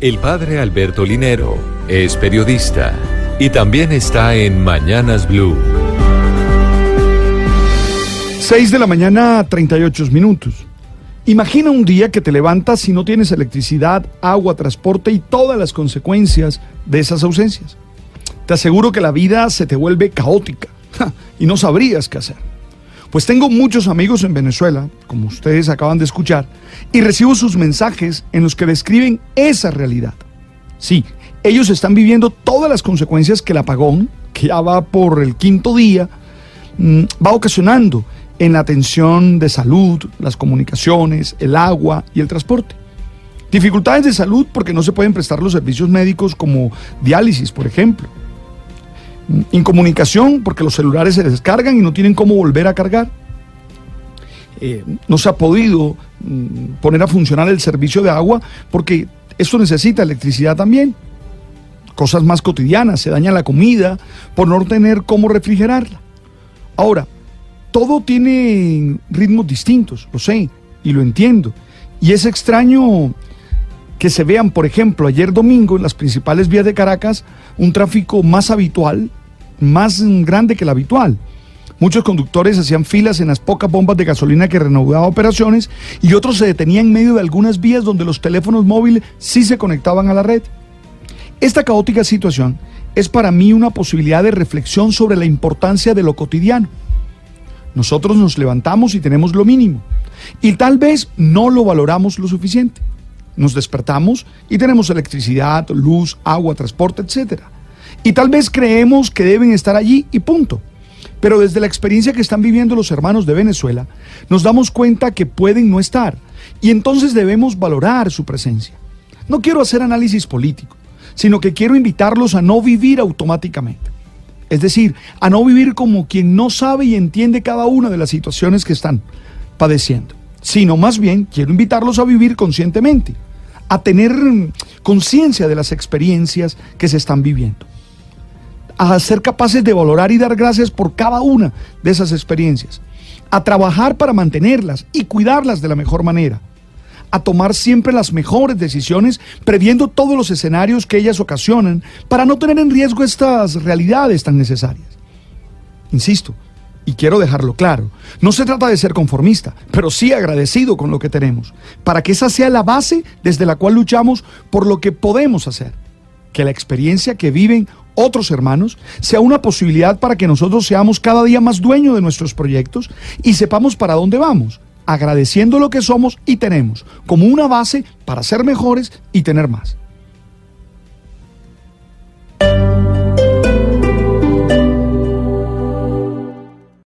El padre Alberto Linero es periodista y también está en Mañanas Blue. 6 de la mañana, 38 minutos. Imagina un día que te levantas y no tienes electricidad, agua, transporte y todas las consecuencias de esas ausencias. Te aseguro que la vida se te vuelve caótica y no sabrías qué hacer. Pues tengo muchos amigos en Venezuela, como ustedes acaban de escuchar, y recibo sus mensajes en los que describen esa realidad. Sí, ellos están viviendo todas las consecuencias que el apagón, que ya va por el quinto día, mm, va ocasionando en la atención de salud, las comunicaciones, el agua y el transporte. Dificultades de salud porque no se pueden prestar los servicios médicos como diálisis, por ejemplo Incomunicación, porque los celulares se descargan y no tienen cómo volver a cargar. Eh, no se ha podido mm, poner a funcionar el servicio de agua porque esto necesita electricidad también. Cosas más cotidianas, se daña la comida por no tener cómo refrigerarla. Ahora, todo tiene ritmos distintos, lo sé y lo entiendo. Y es extraño que se vean, por ejemplo, ayer domingo en las principales vías de Caracas un tráfico más habitual más grande que la habitual. Muchos conductores hacían filas en las pocas bombas de gasolina que reanudaban operaciones y otros se detenían en medio de algunas vías donde los teléfonos móviles sí se conectaban a la red. Esta caótica situación es para mí una posibilidad de reflexión sobre la importancia de lo cotidiano. Nosotros nos levantamos y tenemos lo mínimo y tal vez no lo valoramos lo suficiente. Nos despertamos y tenemos electricidad, luz, agua, transporte, etcétera y tal vez creemos que deben estar allí y punto. Pero desde la experiencia que están viviendo los hermanos de Venezuela, nos damos cuenta que pueden no estar y entonces debemos valorar su presencia. No quiero hacer análisis político, sino que quiero invitarlos a no vivir automáticamente. Es decir, a no vivir como quien no sabe y entiende cada una de las situaciones que están padeciendo, sino más bien quiero invitarlos a vivir conscientemente, a tener conciencia de las experiencias que se están viviendo a ser capaces de valorar y dar gracias por cada una de esas experiencias, a trabajar para mantenerlas y cuidarlas de la mejor manera, a tomar siempre las mejores decisiones previendo todos los escenarios que ellas ocasionan para no tener en riesgo estas realidades tan necesarias. Insisto, y quiero dejarlo claro, no se trata de ser conformista, pero sí agradecido con lo que tenemos, para que esa sea la base desde la cual luchamos por lo que podemos hacer, que la experiencia que viven otros hermanos, sea una posibilidad para que nosotros seamos cada día más dueños de nuestros proyectos y sepamos para dónde vamos, agradeciendo lo que somos y tenemos, como una base para ser mejores y tener más.